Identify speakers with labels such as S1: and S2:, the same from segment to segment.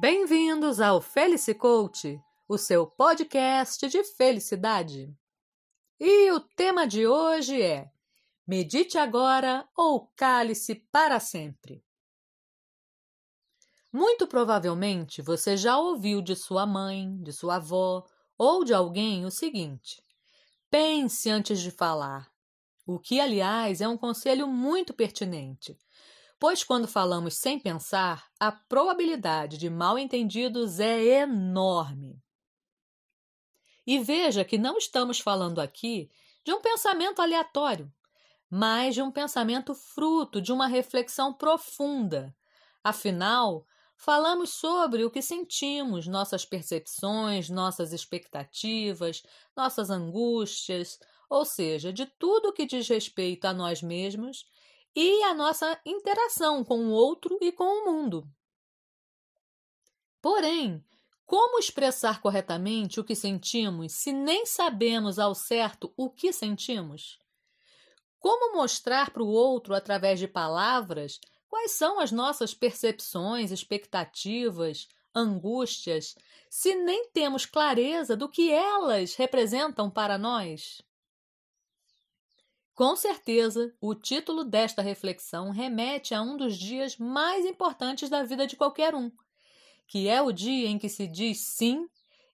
S1: Bem-vindos ao Felice Coach, o seu podcast de felicidade. E o tema de hoje é: Medite agora ou cale-se para sempre. Muito provavelmente você já ouviu de sua mãe, de sua avó ou de alguém o seguinte: pense antes de falar. O que, aliás, é um conselho muito pertinente, pois quando falamos sem pensar, a probabilidade de mal-entendidos é enorme. E veja que não estamos falando aqui de um pensamento aleatório, mas de um pensamento fruto de uma reflexão profunda. Afinal, falamos sobre o que sentimos, nossas percepções, nossas expectativas, nossas angústias, ou seja, de tudo que diz respeito a nós mesmos e a nossa interação com o outro e com o mundo. Porém, como expressar corretamente o que sentimos se nem sabemos ao certo o que sentimos? Como mostrar para o outro, através de palavras, quais são as nossas percepções, expectativas, angústias, se nem temos clareza do que elas representam para nós? Com certeza, o título desta reflexão remete a um dos dias mais importantes da vida de qualquer um que é o dia em que se diz sim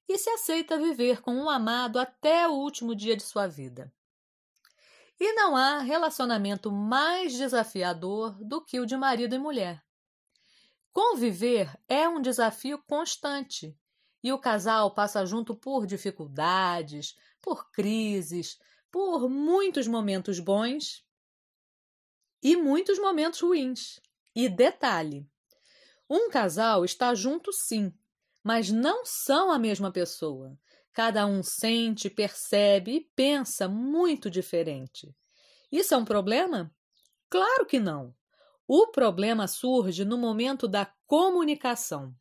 S1: e se aceita viver com um amado até o último dia de sua vida. E não há relacionamento mais desafiador do que o de marido e mulher. Conviver é um desafio constante e o casal passa junto por dificuldades, por crises, por muitos momentos bons e muitos momentos ruins. E detalhe: um casal está junto sim, mas não são a mesma pessoa. Cada um sente, percebe e pensa muito diferente. Isso é um problema? Claro que não. O problema surge no momento da comunicação.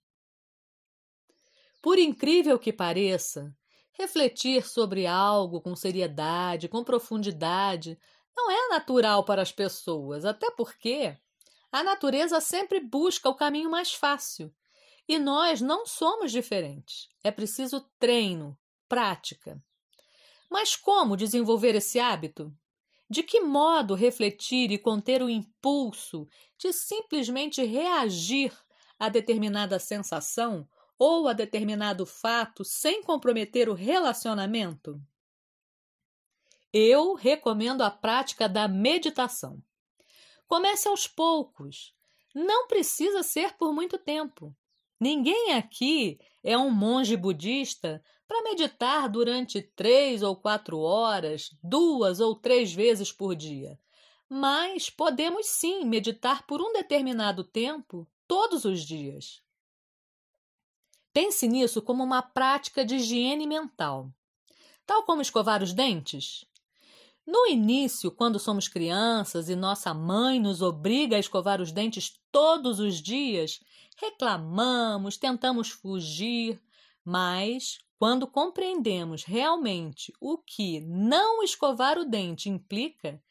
S1: Por incrível que pareça, refletir sobre algo com seriedade, com profundidade, não é natural para as pessoas, até porque a natureza sempre busca o caminho mais fácil. E nós não somos diferentes. É preciso treino, prática. Mas como desenvolver esse hábito? De que modo refletir e conter o impulso de simplesmente reagir a determinada sensação ou a determinado fato sem comprometer o relacionamento? Eu recomendo a prática da meditação. Comece aos poucos. Não precisa ser por muito tempo. Ninguém aqui é um monge budista para meditar durante três ou quatro horas, duas ou três vezes por dia. Mas podemos sim meditar por um determinado tempo, todos os dias. Pense nisso como uma prática de higiene mental. Tal como escovar os dentes, no início, quando somos crianças e nossa mãe nos obriga a escovar os dentes todos os dias, reclamamos, tentamos fugir, mas quando compreendemos realmente o que não escovar o dente implica,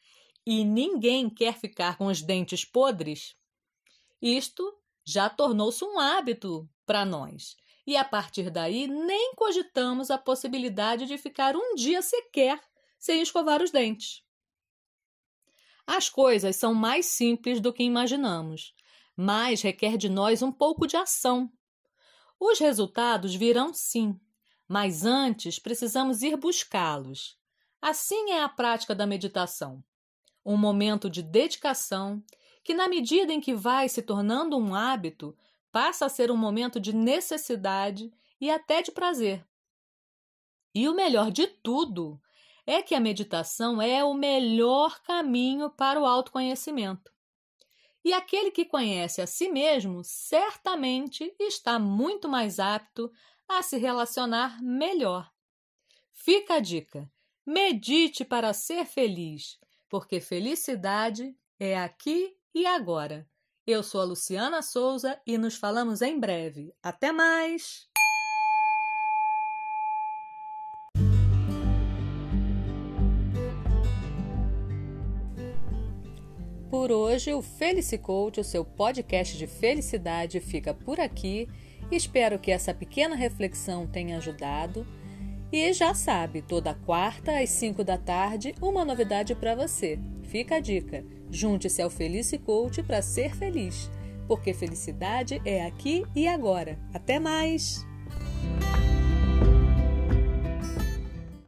S1: e ninguém quer ficar com os dentes podres, isto já tornou-se um hábito para nós. E a partir daí nem cogitamos a possibilidade de ficar um dia sequer sem escovar os dentes. As coisas são mais simples do que imaginamos, mas requer de nós um pouco de ação. Os resultados virão sim, mas antes precisamos ir buscá-los. Assim é a prática da meditação. Um momento de dedicação que, na medida em que vai se tornando um hábito, passa a ser um momento de necessidade e até de prazer. E o melhor de tudo é que a meditação é o melhor caminho para o autoconhecimento. E aquele que conhece a si mesmo certamente está muito mais apto a se relacionar melhor. Fica a dica: medite para ser feliz, porque felicidade é aqui e agora. Eu sou a Luciana Souza e nos falamos em breve. Até mais! Por hoje, o Felice Coach, o seu podcast de felicidade, fica por aqui Espero que essa pequena reflexão tenha ajudado. E já sabe, toda quarta às 5 da tarde, uma novidade para você. Fica a dica: junte-se ao Felice Coach para ser feliz, porque felicidade é aqui e agora. Até mais!